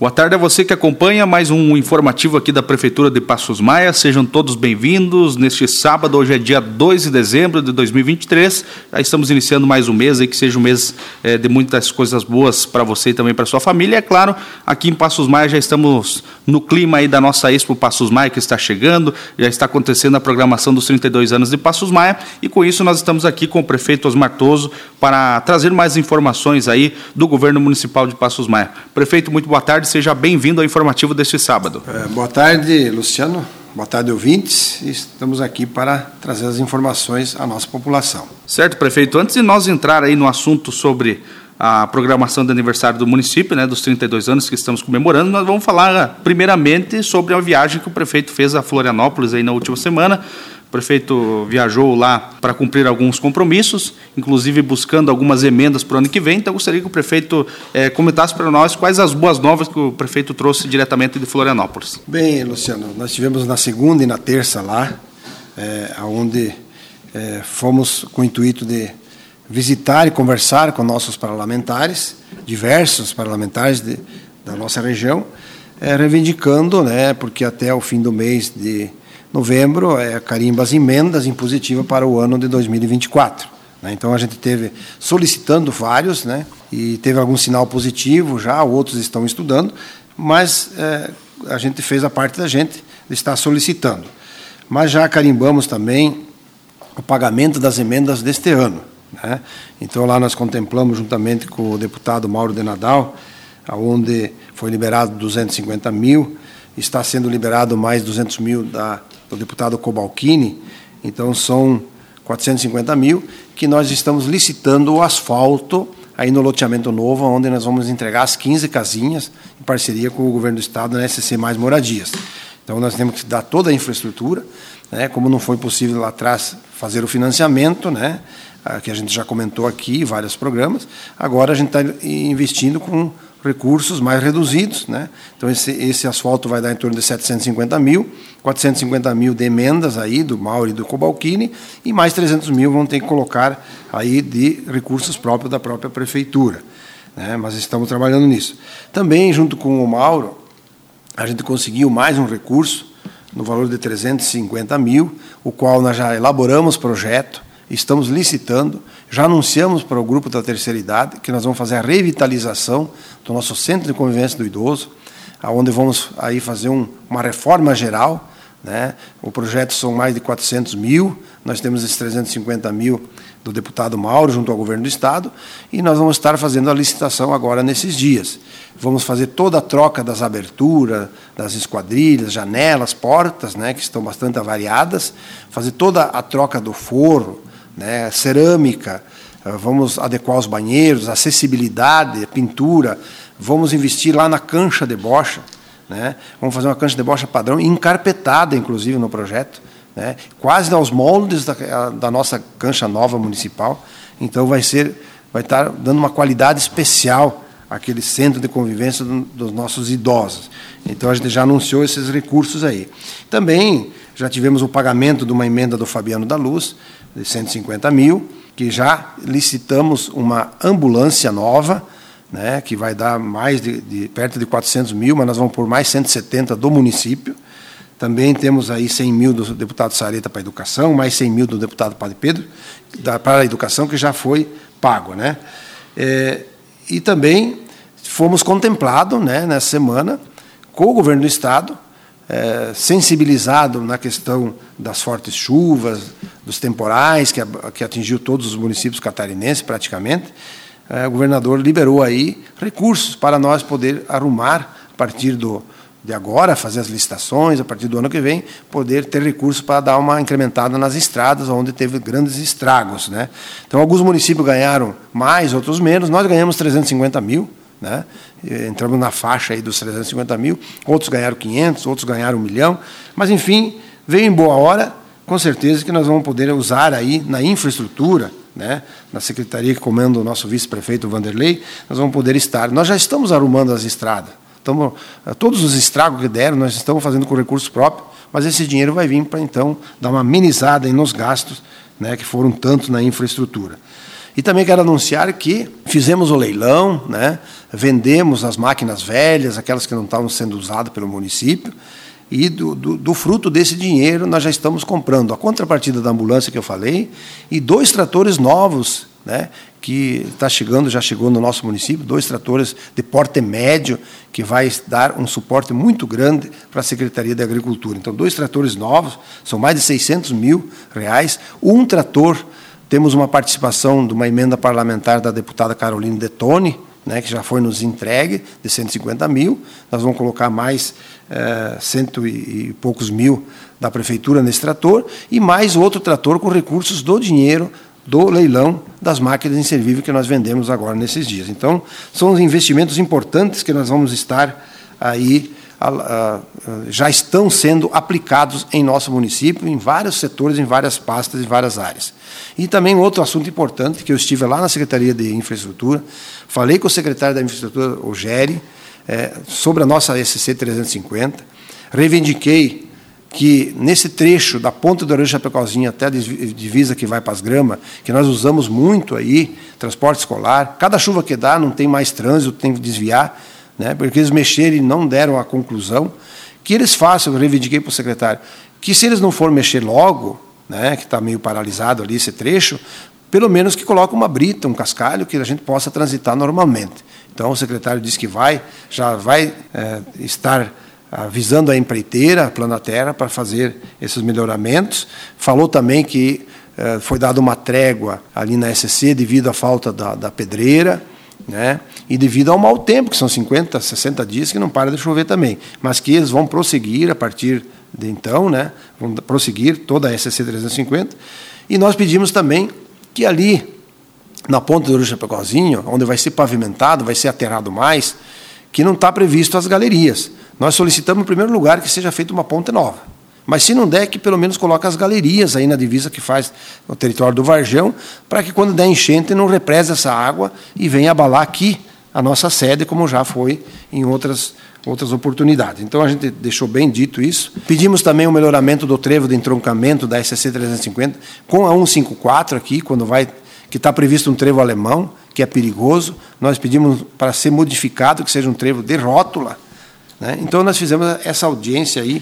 Boa tarde a você que acompanha mais um informativo aqui da Prefeitura de Passos Maia. Sejam todos bem-vindos neste sábado, hoje é dia 2 de dezembro de 2023. Já estamos iniciando mais um mês aí, que seja um mês é, de muitas coisas boas para você e também para sua família. E é claro, aqui em Passos Maia já estamos no clima aí da nossa Expo Passos Maia que está chegando, já está acontecendo a programação dos 32 anos de Passos Maia e com isso nós estamos aqui com o prefeito Osmar Toso para trazer mais informações aí do governo municipal de Passos Maia. Prefeito, muito boa tarde seja bem-vindo ao informativo deste sábado. É, boa tarde, Luciano. Boa tarde, ouvintes. Estamos aqui para trazer as informações à nossa população. Certo, prefeito. Antes de nós entrar aí no assunto sobre a programação de aniversário do município, né, dos 32 anos que estamos comemorando, nós vamos falar primeiramente sobre a viagem que o prefeito fez a Florianópolis aí na última semana. O prefeito viajou lá para cumprir alguns compromissos, inclusive buscando algumas emendas para o ano que vem. Então, gostaria que o prefeito é, comentasse para nós quais as boas novas que o prefeito trouxe diretamente de Florianópolis. Bem, Luciano, nós tivemos na segunda e na terça lá, é, onde é, fomos com o intuito de visitar e conversar com nossos parlamentares, diversos parlamentares de, da nossa região, é, reivindicando, né, porque até o fim do mês de novembro é carimba as emendas impositivas para o ano de 2024. Né? Então a gente teve solicitando vários, né, e teve algum sinal positivo já, outros estão estudando, mas é, a gente fez a parte da gente estar solicitando. Mas já carimbamos também o pagamento das emendas deste ano. Né? Então, lá nós contemplamos, juntamente com o deputado Mauro de Nadal, onde foi liberado 250 mil, está sendo liberado mais 200 mil da, do deputado Cobalcini, então são 450 mil, que nós estamos licitando o asfalto aí no loteamento novo, onde nós vamos entregar as 15 casinhas, em parceria com o governo do estado na SC Mais Moradias. Então, nós temos que dar toda a infraestrutura, né, como não foi possível lá atrás fazer o financiamento, né, que a gente já comentou aqui, vários programas, agora a gente está investindo com recursos mais reduzidos. Né? Então, esse, esse asfalto vai dar em torno de 750 mil, 450 mil de emendas aí do Mauro e do Cobalcini, e mais 300 mil vão ter que colocar aí de recursos próprios da própria prefeitura. Né? Mas estamos trabalhando nisso. Também, junto com o Mauro, a gente conseguiu mais um recurso no valor de 350 mil, o qual nós já elaboramos projeto, estamos licitando, já anunciamos para o grupo da terceira idade que nós vamos fazer a revitalização do nosso centro de convivência do idoso, aonde vamos aí fazer um, uma reforma geral. Né? O projeto são mais de 400 mil, nós temos esses 350 mil do deputado Mauro junto ao governo do estado e nós vamos estar fazendo a licitação agora nesses dias. Vamos fazer toda a troca das aberturas, das esquadrilhas, janelas, portas, né, que estão bastante avariadas, fazer toda a troca do forro, né, cerâmica, eh, vamos adequar os banheiros, acessibilidade, pintura, vamos investir lá na cancha de bocha, né, vamos fazer uma cancha de bocha padrão, encarpetada, inclusive, no projeto, né, quase aos moldes da, da nossa cancha nova municipal. Então, vai ser, vai estar dando uma qualidade especial àquele centro de convivência dos nossos idosos. Então, a gente já anunciou esses recursos aí. Também já tivemos o pagamento de uma emenda do Fabiano da Luz, de 150 mil, que já licitamos uma ambulância nova, né, que vai dar mais de, de, perto de 400 mil, mas nós vamos por mais 170 do município. Também temos aí 100 mil do deputado Sareta para a educação, mais 100 mil do deputado Padre Pedro da, para a educação, que já foi pago. Né? É, e também fomos contemplados né, nessa semana com o governo do Estado é, sensibilizado na questão das fortes chuvas, dos temporais, que, que atingiu todos os municípios catarinenses praticamente, é, o governador liberou aí recursos para nós poder arrumar a partir do, de agora, fazer as licitações, a partir do ano que vem, poder ter recursos para dar uma incrementada nas estradas, onde teve grandes estragos. Né? Então, alguns municípios ganharam mais, outros menos, nós ganhamos 350 mil, né? Entramos na faixa aí dos 350 mil, outros ganharam 500, outros ganharam um milhão, mas enfim, veio em boa hora, com certeza que nós vamos poder usar aí na infraestrutura, né? na secretaria que comanda o nosso vice-prefeito Vanderlei, nós vamos poder estar. Nós já estamos arrumando as estradas, estamos, eh, todos os estragos que deram, nós estamos fazendo com recursos próprios, mas esse dinheiro vai vir para então dar uma amenizada nos gastos né, que foram tanto na infraestrutura. E também quero anunciar que fizemos o leilão, né? vendemos as máquinas velhas, aquelas que não estavam sendo usadas pelo município, e do, do, do, fruto desse dinheiro nós já estamos comprando a contrapartida da ambulância que eu falei e dois tratores novos, né, que está chegando, já chegou no nosso município, dois tratores de porte médio, que vai dar um suporte muito grande para a Secretaria da Agricultura. Então, dois tratores novos, são mais de 600 mil reais, um trator, temos uma participação de uma emenda parlamentar da deputada Carolina Detone, né, que já foi nos entregue, de 150 mil. Nós vamos colocar mais é, cento e, poucos mil da prefeitura nesse trator, e mais outro trator com recursos do dinheiro do leilão das máquinas inservíveis que nós vendemos agora nesses dias. Então, são investimentos importantes que nós vamos estar aí já estão sendo aplicados em nosso município, em vários setores, em várias pastas, em várias áreas. E também outro assunto importante, que eu estive lá na Secretaria de Infraestrutura, falei com o secretário da Infraestrutura, o Gere, é, sobre a nossa SC 350, reivindiquei que nesse trecho da ponta do Orange Chapecauzinho até a divisa que vai para as gramas, que nós usamos muito aí, transporte escolar, cada chuva que dá não tem mais trânsito, tem que desviar, né, porque eles mexeram e não deram a conclusão, que eles façam, eu reivindiquei para o secretário, que se eles não forem mexer logo, né, que está meio paralisado ali esse trecho, pelo menos que coloque uma brita, um cascalho, que a gente possa transitar normalmente. Então, o secretário disse que vai, já vai é, estar avisando a empreiteira, a Plana Terra, para fazer esses melhoramentos. Falou também que é, foi dada uma trégua ali na SC devido à falta da, da pedreira, né? E devido ao mau tempo, que são 50, 60 dias que não para de chover também, mas que eles vão prosseguir a partir de então, né? vão prosseguir toda a SC 350, e nós pedimos também que ali, na ponta do Chapecozinho, onde vai ser pavimentado, vai ser aterrado mais, que não está previsto as galerias. Nós solicitamos, em primeiro lugar, que seja feita uma ponte nova. Mas se não der, que pelo menos coloque as galerias aí na divisa que faz no território do Varjão, para que quando der enchente não represe essa água e venha abalar aqui a nossa sede, como já foi em outras, outras oportunidades. Então a gente deixou bem dito isso. Pedimos também o melhoramento do trevo de entroncamento da SC 350 com a 154 aqui, quando vai que está previsto um trevo alemão, que é perigoso. Nós pedimos para ser modificado, que seja um trevo de rótula. Né? Então nós fizemos essa audiência aí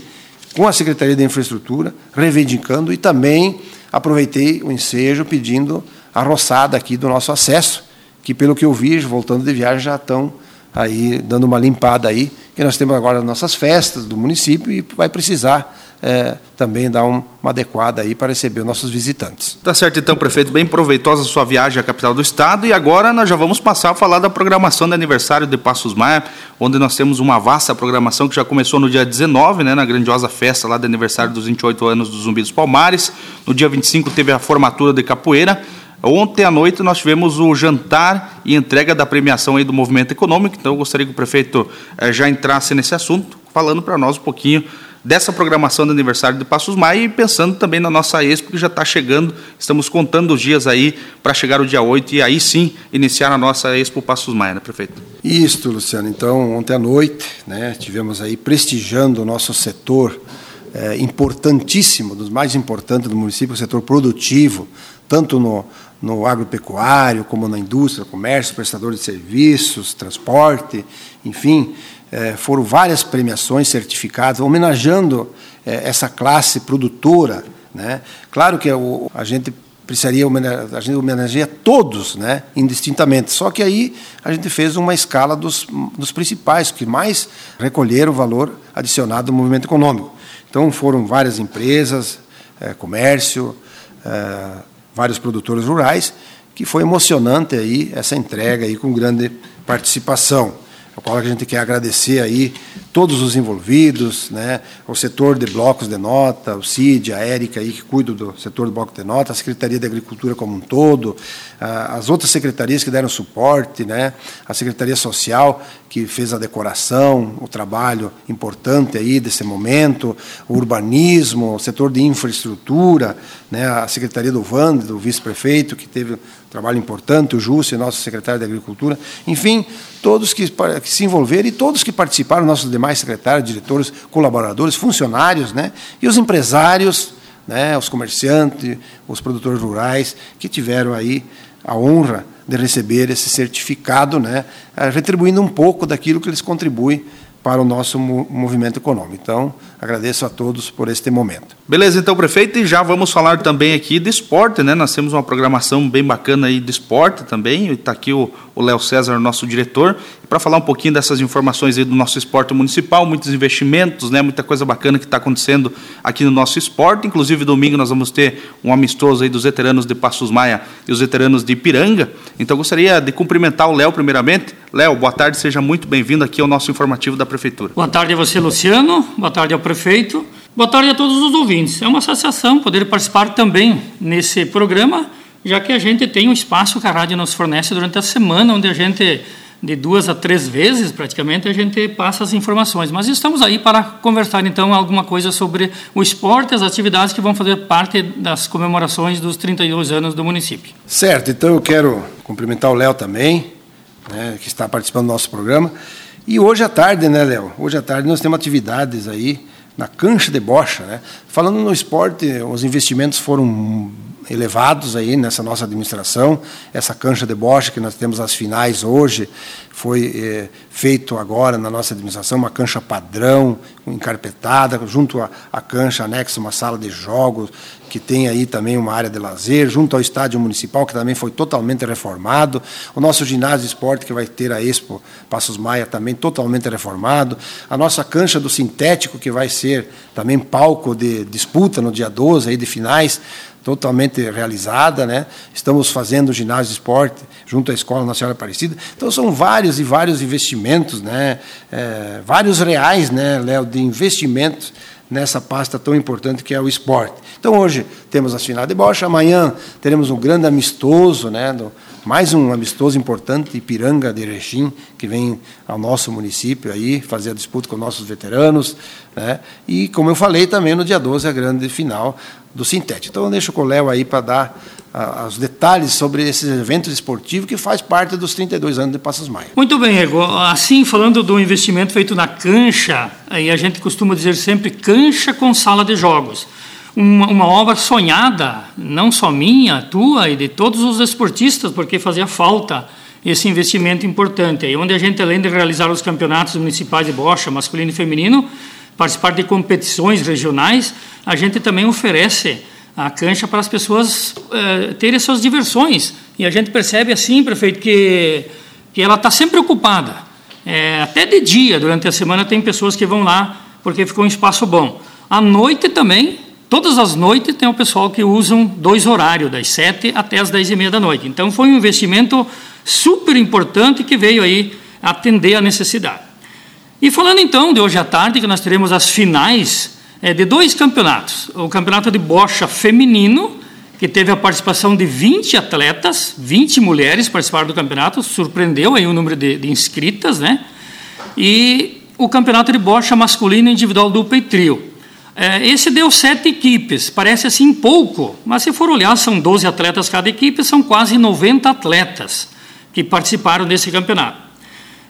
com a Secretaria de Infraestrutura, reivindicando e também aproveitei o ensejo pedindo a roçada aqui do nosso acesso, que pelo que eu vi, voltando de viagem, já estão aí dando uma limpada aí, que nós temos agora as nossas festas do município e vai precisar é, também dar um, uma adequada aí para receber os nossos visitantes. Tá certo, então, prefeito, bem proveitosa a sua viagem à capital do estado e agora nós já vamos passar a falar da programação de aniversário de Passos Maia, onde nós temos uma vasta programação que já começou no dia 19, né, na grandiosa festa lá de aniversário dos 28 anos do Zumbi dos Palmares. No dia 25 teve a formatura de capoeira. Ontem à noite nós tivemos o jantar e entrega da premiação aí do movimento econômico, então eu gostaria que o prefeito eh, já entrasse nesse assunto, falando para nós um pouquinho dessa programação do aniversário de Passos Maia e pensando também na nossa Expo, que já está chegando, estamos contando os dias aí para chegar o dia 8 e aí sim iniciar a nossa Expo Passos Maia, né, prefeito? Isso, Luciano. Então, ontem à noite, né, tivemos aí prestigiando o nosso setor é, importantíssimo, dos mais importantes do município, o setor produtivo, tanto no, no agropecuário, como na indústria, comércio, prestador de serviços, transporte, enfim, é, foram várias premiações, certificados, homenageando é, essa classe produtora. Né? Claro que o, a gente precisaria a gente homenageia todos, né, indistintamente. Só que aí a gente fez uma escala dos, dos principais, que mais recolheram o valor adicionado do movimento econômico. Então foram várias empresas, é, comércio, é, vários produtores rurais, que foi emocionante aí essa entrega aí com grande participação ao qual a gente quer agradecer aí todos os envolvidos, né, o setor de blocos de nota, o CID, a Érica aí que cuida do setor de bloco de nota, a Secretaria de Agricultura como um todo, as outras secretarias que deram suporte, né, a Secretaria Social que fez a decoração, o trabalho importante aí desse momento, o urbanismo, o setor de infraestrutura, né, a Secretaria do VAND, do vice-prefeito, que teve trabalho importante, o Júcio, nosso secretário de Agricultura, enfim, todos que, que se envolveram e todos que participaram, nossos demais secretários, diretores, colaboradores, funcionários, né, e os empresários, né, os comerciantes, os produtores rurais, que tiveram aí a honra de receber esse certificado, né, retribuindo um pouco daquilo que eles contribuem para o nosso movimento econômico. Então, agradeço a todos por este momento. Beleza, então, prefeito, e já vamos falar também aqui de esporte, né? Nós temos uma programação bem bacana aí de esporte também. Está aqui o Léo César, nosso diretor, para falar um pouquinho dessas informações aí do nosso esporte municipal, muitos investimentos, né? Muita coisa bacana que está acontecendo aqui no nosso esporte. Inclusive, domingo nós vamos ter um amistoso aí dos veteranos de Passos Maia e os veteranos de Ipiranga. Então, gostaria de cumprimentar o Léo primeiramente. Léo, boa tarde, seja muito bem-vindo aqui ao nosso informativo da Prefeitura. Boa tarde a você, Luciano. Boa tarde ao prefeito. Boa tarde a todos os ouvintes. É uma associação poder participar também nesse programa, já que a gente tem um espaço que a rádio nos fornece durante a semana, onde a gente, de duas a três vezes praticamente, a gente passa as informações. Mas estamos aí para conversar então alguma coisa sobre o esporte, as atividades que vão fazer parte das comemorações dos 32 anos do município. Certo, então eu quero cumprimentar o Léo também, né, que está participando do nosso programa. E hoje à tarde, né, Léo? Hoje à tarde nós temos atividades aí na cancha de bocha. Né? Falando no esporte, os investimentos foram elevados aí nessa nossa administração. Essa cancha de bocha que nós temos as finais hoje foi é, feito agora na nossa administração uma cancha padrão, encarpetada, junto à, cancha anexa uma sala de jogos que tem aí também uma área de lazer, junto ao estádio municipal que também foi totalmente reformado, o nosso ginásio de esporte que vai ter a Expo Passos Maia também totalmente reformado, a nossa cancha do sintético que vai ser também palco de disputa no dia 12 aí de finais, totalmente realizada, né? Estamos fazendo o ginásio de esporte junto à Escola Nacional Aparecida. Então são vários e vários investimentos, né? É, vários reais, né, Léo, de investimentos nessa pasta tão importante que é o esporte. Então hoje temos as finais de bocha, amanhã teremos um grande amistoso, né, do, mais um amistoso importante, Ipiranga de Erechim, que vem ao nosso município aí fazer a disputa com nossos veteranos, né? E como eu falei também no dia 12 a grande final do Sintético. Então eu deixo com o Léo aí para dar uh, os detalhes sobre esses eventos esportivos que faz parte dos 32 anos de Passos Maia. Muito bem, Ego. Assim, falando do investimento feito na cancha, aí a gente costuma dizer sempre cancha com sala de jogos uma, uma, obra sonhada, não só minha, tua e de todos os esportistas, porque fazia falta esse investimento importante. Aí, onde a gente, além de realizar os campeonatos municipais de bocha, masculino e feminino, participar de competições regionais, a gente também oferece a cancha para as pessoas eh, terem suas diversões. E a gente percebe assim, prefeito, que, que ela está sempre ocupada. É, até de dia, durante a semana, tem pessoas que vão lá porque ficou um espaço bom. À noite também, Todas as noites tem o pessoal que usam dois horários, das sete até as dez e meia da noite. Então foi um investimento super importante que veio aí atender a necessidade. E falando então de hoje à tarde, que nós teremos as finais é, de dois campeonatos. O campeonato de bocha feminino, que teve a participação de 20 atletas, 20 mulheres participaram do campeonato, surpreendeu aí o número de, de inscritas, né? E o campeonato de bocha masculino individual dupla e trio. É, esse deu sete equipes, parece assim pouco, mas se for olhar, são 12 atletas cada equipe, são quase 90 atletas que participaram desse campeonato.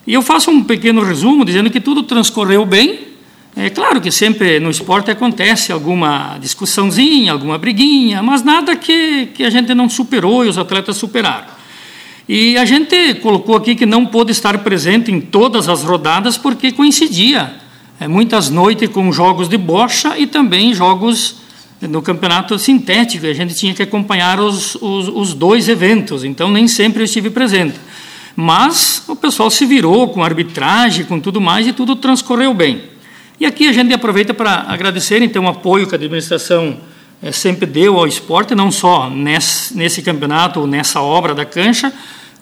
E eu faço um pequeno resumo dizendo que tudo transcorreu bem. É claro que sempre no esporte acontece alguma discussãozinha, alguma briguinha, mas nada que, que a gente não superou e os atletas superaram. E a gente colocou aqui que não pôde estar presente em todas as rodadas porque coincidia é, muitas noites com jogos de bocha e também jogos no campeonato sintético. A gente tinha que acompanhar os, os, os dois eventos, então nem sempre eu estive presente. Mas o pessoal se virou com arbitragem, com tudo mais, e tudo transcorreu bem. E aqui a gente aproveita para agradecer então o apoio que a administração é, sempre deu ao esporte, não só nesse, nesse campeonato ou nessa obra da cancha,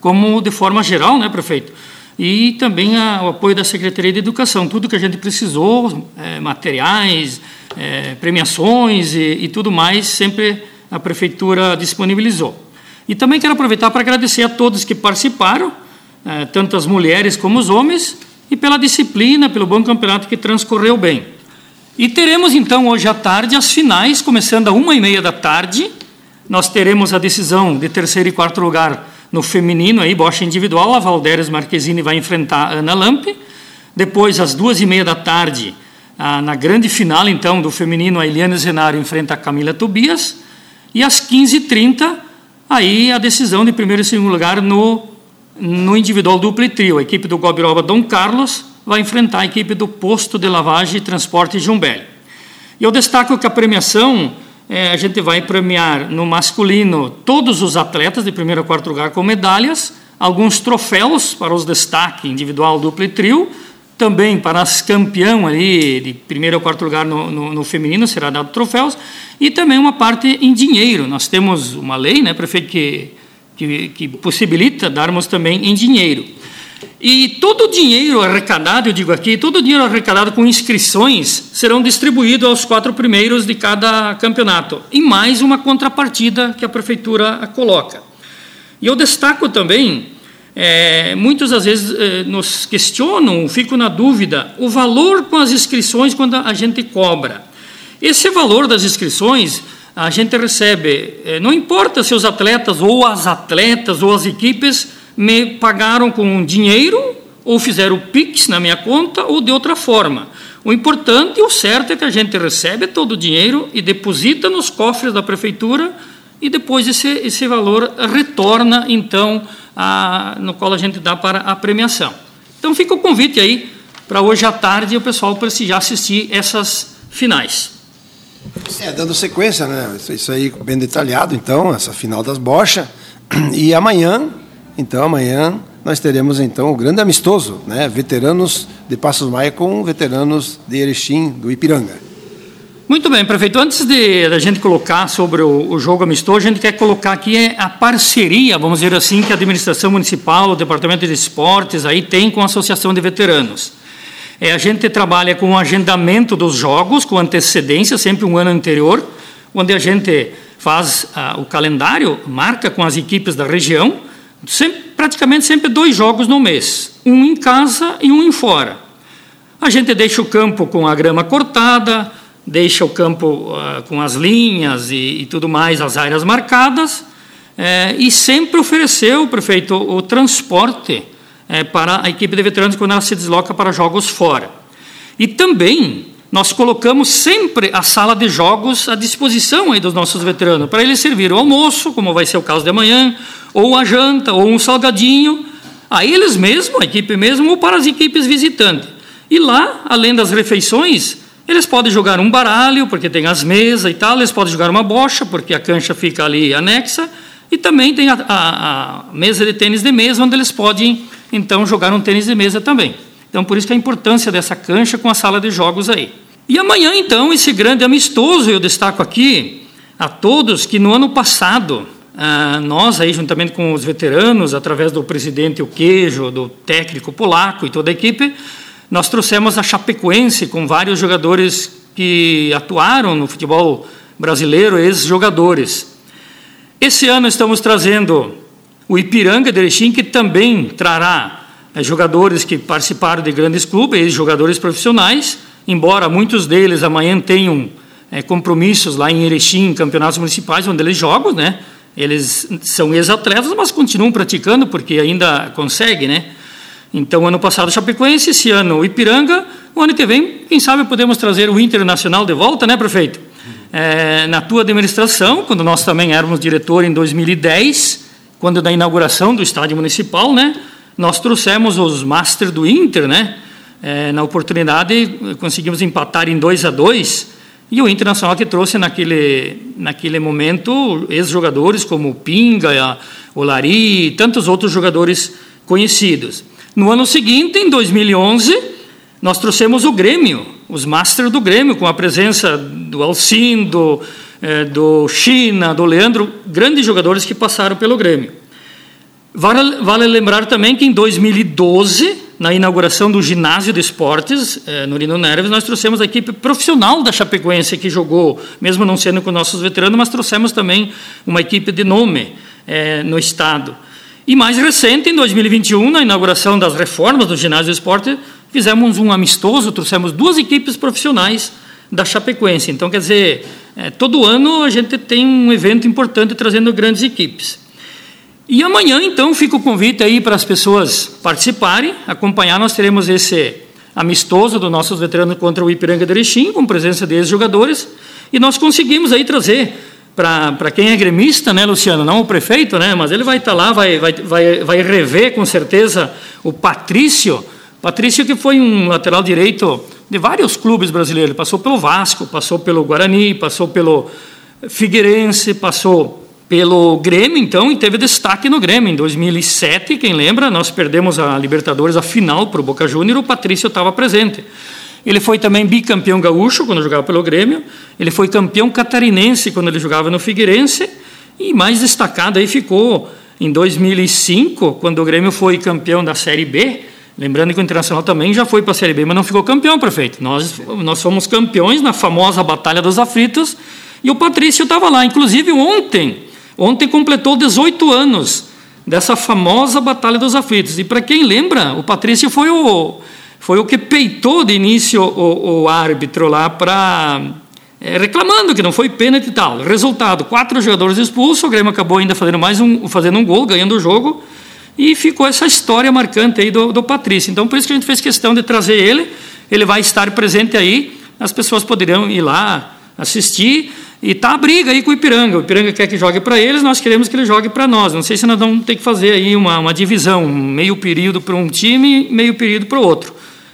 como de forma geral, né, prefeito? E também a, o apoio da Secretaria de Educação. Tudo que a gente precisou, é, materiais, é, premiações e, e, tudo mais, sempre a Prefeitura disponibilizou. E também quero aproveitar para agradecer a todos que participaram, é, tanto as mulheres como os homens, e pela disciplina, pelo bom campeonato que transcorreu bem. E teremos então hoje à tarde as finais, começando a uma e meia da tarde. Nós teremos a decisão de terceiro e quarto lugar no feminino, aí, bocha individual, a Valderes Marquezine vai enfrentar a Ana Lampe. Depois, às duas e meia da tarde, na grande final, então, do feminino, a Eliane Zenaro enfrenta a Camila Tobias. E às 15h30, aí a decisão de primeiro e segundo lugar no, no individual duplo e trio. A equipe do Gobiroba Dom Carlos vai enfrentar a equipe do Posto de Lavagem e Transporte Jumbel. E eu destaco que a premiação, é, a gente vai premiar no masculino todos os atletas de primeiro a quarto lugar com medalhas, alguns troféus para os destaques individual, duplo e trio, também para as campeão ali de primeiro a quarto lugar no, no, no, feminino será dado troféus e também uma parte em dinheiro. Nós temos uma lei, né, prefeito, que, que, que possibilita darmos também em dinheiro. E todo o dinheiro arrecadado, eu digo aqui, todo o dinheiro arrecadado com inscrições serão distribuídos aos quatro primeiros de cada campeonato, e mais uma contrapartida que a prefeitura coloca. E eu destaco também, é, muitos às vezes é, nos questionam, fico na dúvida, o valor com as inscrições quando a gente cobra. Esse valor das inscrições a gente recebe, é, não importa se os atletas ou as atletas ou as equipes me pagaram com dinheiro, ou fizeram o PIX na minha conta, ou de outra forma. O importante e o certo é que a gente recebe todo o dinheiro e deposita nos cofres da prefeitura e depois esse, esse valor retorna, então, a, no qual a gente dá para a premiação. Então fica o convite aí para hoje à tarde o pessoal prestigiar assistir essas finais. É, dando sequência, né? Isso aí bem detalhado, então, essa final das bochas. E amanhã, então, amanhã nós teremos então o grande amistoso, né? Veteranos de Passos Maia com veteranos de Erechim, do Ipiranga. Muito bem, prefeito. Antes de a gente colocar sobre o, o, jogo amistoso, a gente quer colocar aqui a parceria, vamos dizer assim, que a administração municipal, o departamento de esportes aí tem com a associação de veteranos. É, a gente trabalha com o agendamento dos jogos, com antecedência, sempre um ano anterior, onde a gente faz ah, o calendário, marca com as equipes da região sempre, praticamente sempre dois jogos no mês, um em casa e um em fora. A gente deixa o campo com a grama cortada, deixa o campo uh, com as linhas e, e, tudo mais, as áreas marcadas, é, e sempre ofereceu, prefeito, o transporte é, para a equipe de veteranos quando ela se desloca para jogos fora. E também nós colocamos sempre a sala de jogos à disposição aí dos nossos veteranos, para eles servir o almoço, como vai ser o caso de amanhã, ou a janta, ou um salgadinho, a eles mesmos, a equipe mesmo, ou para as equipes visitantes. E lá, além das refeições, eles podem jogar um baralho, porque tem as mesas e tal, eles podem jogar uma bocha, porque a cancha fica ali anexa, e também tem a, a, a mesa de tênis de mesa, onde eles podem, então, jogar um tênis de mesa também. Então, por isso que a importância dessa cancha com a sala de jogos aí. E amanhã, então, esse grande amistoso, eu destaco aqui a todos que no ano passado ah, nós aí, juntamente com os veteranos, através do presidente O Queijo, do técnico polaco e toda a equipe, nós trouxemos a Chapecoense com vários jogadores que atuaram no futebol brasileiro, ex-jogadores. Esse ano estamos trazendo o Ipiranga de Erechim, que também trará é, jogadores que participaram de grandes clubes, ex-jogadores profissionais, embora muitos deles amanhã tenham é, compromissos lá em Erechim, campeonatos municipais, onde eles jogam, né? Eles são ex-atletas, mas continuam praticando porque ainda conseguem, né? Então, ano passado Chapecoense, esse ano Ipiranga, o ano que vem, quem sabe podemos trazer o Internacional de volta, né, prefeito? É, na tua administração, quando nós também éramos diretor em 2010, quando da inauguração do estádio municipal, né, nós trouxemos os Master do Inter, né? É, na oportunidade conseguimos empatar em 2 a 2 e o Internacional que trouxe naquele, naquele momento ex-jogadores como o Pinga, o Lari e tantos outros jogadores conhecidos. No ano seguinte, em 2011, nós trouxemos o Grêmio, os Masters do Grêmio, com a presença do Alcindo, eh, do China, do Leandro, grandes jogadores que passaram pelo Grêmio. Vale, vale lembrar também que em 2012 na inauguração do ginásio de esportes eh, no Lino Neves, nós trouxemos a equipe profissional da Chapecoense que jogou, mesmo não sendo com nossos veteranos, mas trouxemos também uma equipe de nome eh, no estado. E mais recente, em 2021, na inauguração das reformas do ginásio de esporte, fizemos um amistoso, trouxemos duas equipes profissionais da Chapecoense. Então, quer dizer, eh, todo ano a gente tem um evento importante trazendo grandes equipes. E amanhã, então, fica o convite aí para as pessoas participarem, acompanhar. Nós teremos esse amistoso dos nossos veteranos contra o Ipiranga de Erechim, com presença de ex-jogadores, e nós conseguimos aí trazer para quem é gremista, né, Luciano, não o prefeito, né, mas ele vai estar tá lá, vai, vai, vai, vai rever com certeza o Patrício, Patrício que foi um lateral direito de vários clubes brasileiros, passou pelo Vasco, passou pelo Guarani, passou pelo Figueirense, passou pelo Grêmio, então, e teve destaque no Grêmio. Em 2007, quem lembra, nós perdemos a Libertadores, a final para o Boca Júnior, o Patrício estava presente. Ele foi também bicampeão gaúcho quando jogava pelo Grêmio, ele foi campeão catarinense quando ele jogava no Figueirense, e mais destacado aí ficou em 2005, quando o Grêmio foi campeão da Série B, Lembrando que o Internacional também já foi para a Série B, mas não ficou campeão, prefeito. Nós, nós fomos campeões na famosa Batalha dos Aflitos e o Patrício estava lá. Inclusive, ontem, ontem completou 18 anos dessa famosa Batalha dos Aflitos. E para quem lembra, o Patrício foi o, foi o que peitou de início o, o árbitro lá para. É, reclamando que não foi pênalti e tal. Resultado: quatro jogadores expulsos, o Grêmio acabou ainda fazendo mais um, fazendo um gol, ganhando o jogo. E ficou essa história marcante aí do, do Patrício. Então, por isso que a gente fez questão de trazer ele. Ele vai estar presente aí. As pessoas poderão ir lá assistir. E tá a briga aí com o Ipiranga. O Ipiranga quer que jogue para eles, nós queremos que ele jogue para nós. Não sei se nós vamos ter que fazer aí uma, uma divisão, meio período para um time, meio período para o outro.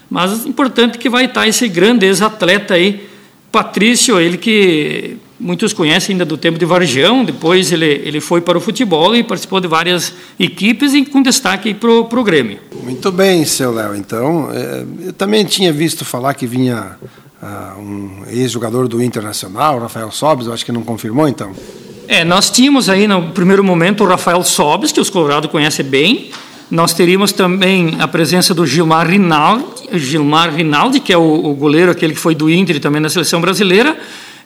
Mas importante que vai estar esse grande ex-atleta aí, Patrício, ele que muitos conhecem ainda do tempo de Varjão, depois ele, ele foi para o futebol e participou de várias equipes e com destaque para o Grêmio. Muito bem, seu Léo. Então, é, eu também tinha visto falar que vinha uh, um ex-jogador do Internacional, Rafael Sobes, eu acho que não confirmou então. É, nós tínhamos aí no primeiro momento o Rafael Sobes, que os Colorado conhecem bem, nós teríamos também a presença do Gilmar Rinaldi, Gilmar Rinaldi que é o, o goleiro, aquele que foi do Inter e também da seleção brasileira,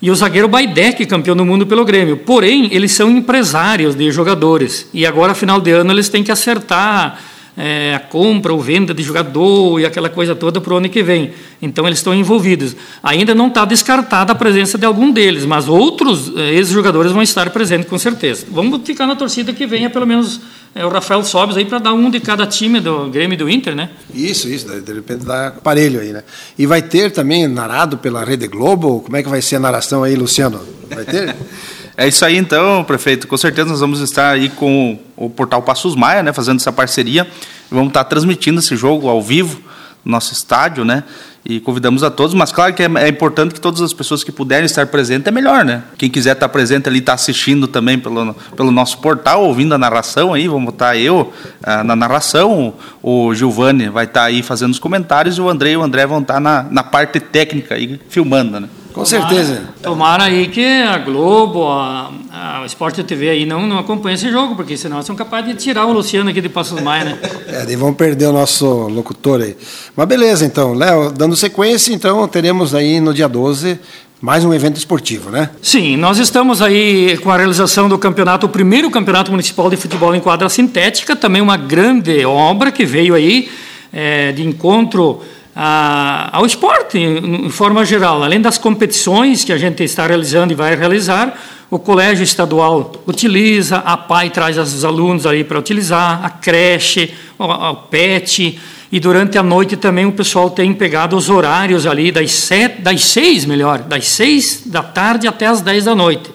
e o zagueiro Baidec, campeão do mundo pelo Grêmio. Porém, eles são empresários de jogadores. E agora, final de ano, eles têm que acertar é, a compra ou venda de jogador e aquela coisa toda para o ano que vem. Então, eles estão envolvidos. Ainda não está descartada a presença de algum deles, mas outros é, ex-jogadores vão estar presentes com certeza. Vamos ficar na torcida que venha pelo menos é, o Rafael Sobes aí para dar um de cada time do Grêmio e do Inter, né? Isso, isso, de repente dá aparelho aí, né? E vai ter também narrado pela Rede Globo? Como é que vai ser a narração aí, Luciano? Vai ter? é isso aí então, prefeito. Com certeza nós vamos estar aí com o portal Passos Maia, né, fazendo essa parceria. Vamos estar transmitindo esse jogo ao vivo no nosso estádio, né? e convidamos a todos, mas claro que é, é, importante que todas as pessoas que puderem estar presentes é melhor, né? Quem quiser estar presente ali, estar tá assistindo também pelo, pelo nosso portal, ouvindo a narração aí, vamos estar eu ah, na narração, o, Giovanni vai estar aí fazendo os comentários e o André e o André vão estar na, na parte técnica aí, filmando, né? Com certeza. Tomara aí que a Globo, a, a o Esporte TV aí não, não acompanhe esse jogo, porque senão são capazes de tirar o Luciano aqui de Passos Maia, né? É, daí vão perder o nosso locutor aí. Mas beleza, então, Léo, dando sequência, então teremos aí no dia 12 mais um evento esportivo, né? Sim, nós estamos aí com a realização do campeonato, o primeiro campeonato municipal de futebol em quadra sintética, também uma grande obra que veio aí é, de encontro a, ao esporte, em, forma geral. Além das competições que a gente está realizando e vai realizar, o colégio estadual utiliza, a PAI traz os alunos aí para utilizar, a creche, o PET, e durante a noite também o pessoal tem pegado os horários ali das, sete, das seis, melhor, das seis da tarde até as dez da noite.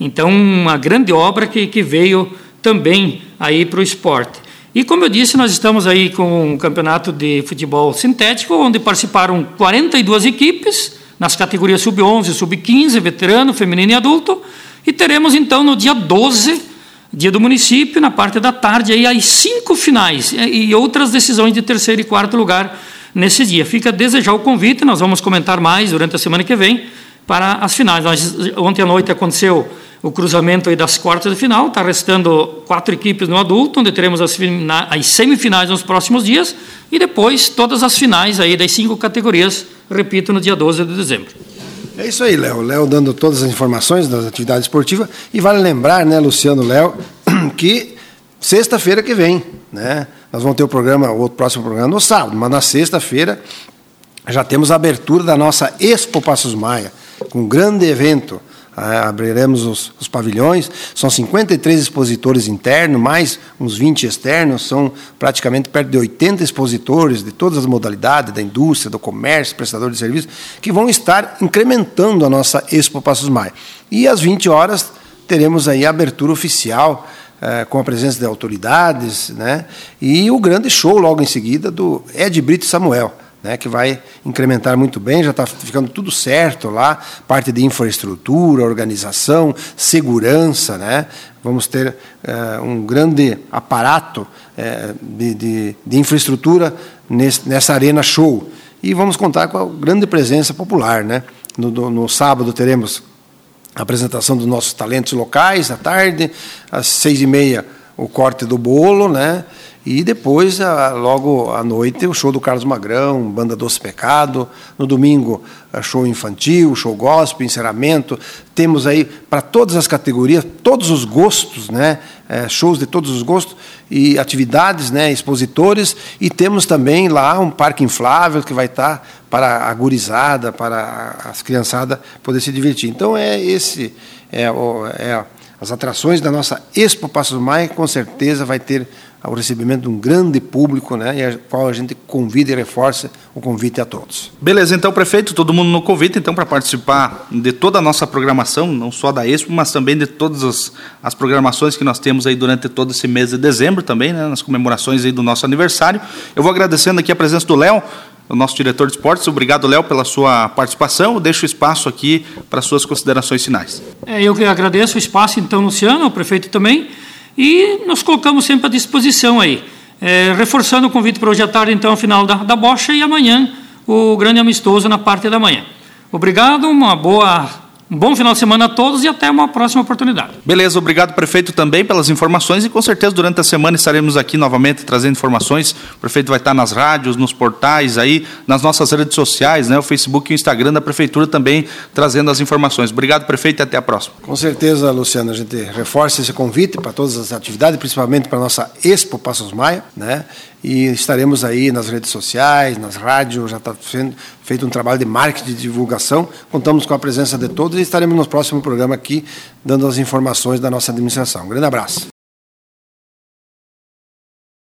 Então, uma grande obra que, que veio também aí para o esporte. E como eu disse, nós estamos aí com um campeonato de futebol sintético, onde participaram 42 equipes, nas categorias sub-11, sub-15, veterano, feminino e adulto. E teremos então no dia 12, dia do município, na parte da tarde, aí as cinco finais e outras decisões de terceiro e quarto lugar nesse dia. Fica a desejar o convite, nós vamos comentar mais durante a semana que vem para as finais. Nós, ontem à noite aconteceu o cruzamento aí das quartas de final. Está restando quatro equipes no adulto, onde teremos as, as, semifinais nos próximos dias e depois todas as finais aí das cinco categorias, repito, no dia 12 de dezembro. É isso aí, Léo. Léo dando todas as informações das atividades esportivas. E vale lembrar, né, Luciano, Léo, que sexta-feira que vem, né, nós vamos ter o programa, o próximo programa no sábado, mas na sexta-feira já temos a abertura da nossa Expo Passos Maia, com um grande evento abriremos os, os, pavilhões. São 53 expositores internos, mais uns 20 externos. São praticamente perto de 80 expositores de todas as modalidades, da indústria, do comércio, prestadores de serviços, que vão estar incrementando a nossa Expo Passos Maia. E às 20 horas teremos aí a abertura oficial eh, com a presença de autoridades, né? E o grande show logo em seguida do Ed Brito Samuel, né? Que vai incrementar muito bem, já está ficando tudo certo lá, parte de infraestrutura, organização, segurança, né? Vamos ter eh, um grande aparato eh, de, de, de, infraestrutura nesse, nessa arena show e vamos contar com a grande presença popular, né? No, no, no sábado teremos a apresentação dos nossos talentos locais à tarde, às seis e meia o corte do bolo, né? E depois, logo à noite, o show do Carlos Magrão, Banda Doce Pecado. No domingo, show infantil, show gospel, encerramento. Temos aí para todas as categorias, todos os gostos, né? É, shows de todos os gostos e atividades, né? expositores. E temos também lá um parque inflável que vai estar para a gurizada, para as criançadas poder se divertir. Então, é esse. É, é as atrações da nossa Expo Passos Maia, com certeza vai ter o recebimento de um grande público, né, e a qual a gente convida e reforça o convite a todos. Beleza, então, prefeito, todo mundo no convite, então, para participar de toda a nossa programação, não só da Expo, mas também de todas as, as programações que nós temos aí durante todo esse mês de dezembro também, né, nas comemorações aí do nosso aniversário. Eu vou agradecendo aqui a presença do Léo, o nosso diretor de esportes. Obrigado, Léo, pela sua participação. Eu deixo o espaço aqui para suas considerações finais. É, eu que agradeço o espaço, então, Luciano, o prefeito também, e nos colocamos sempre à disposição aí. É, reforçando o convite para hoje à tarde, então, ao final da, da bocha, e amanhã o grande amistoso na parte da manhã. Obrigado, uma boa um bom final de semana a todos e até uma próxima oportunidade. Beleza, obrigado, prefeito, também pelas informações e com certeza durante a semana estaremos aqui novamente trazendo informações. O prefeito vai estar nas rádios, nos portais, aí, nas nossas redes sociais, né, o Facebook e o Instagram da prefeitura também trazendo as informações. Obrigado, prefeito, e até a próxima. Com certeza, Luciano, a gente reforça esse convite para todas as atividades, principalmente para a nossa Expo Passos Maia, né? E estaremos aí nas redes sociais, nas rádios, já está sendo feito um trabalho de marketing de divulgação. Contamos com a presença de todos e estaremos no próximo programa aqui dando as informações da nossa administração. Um grande abraço.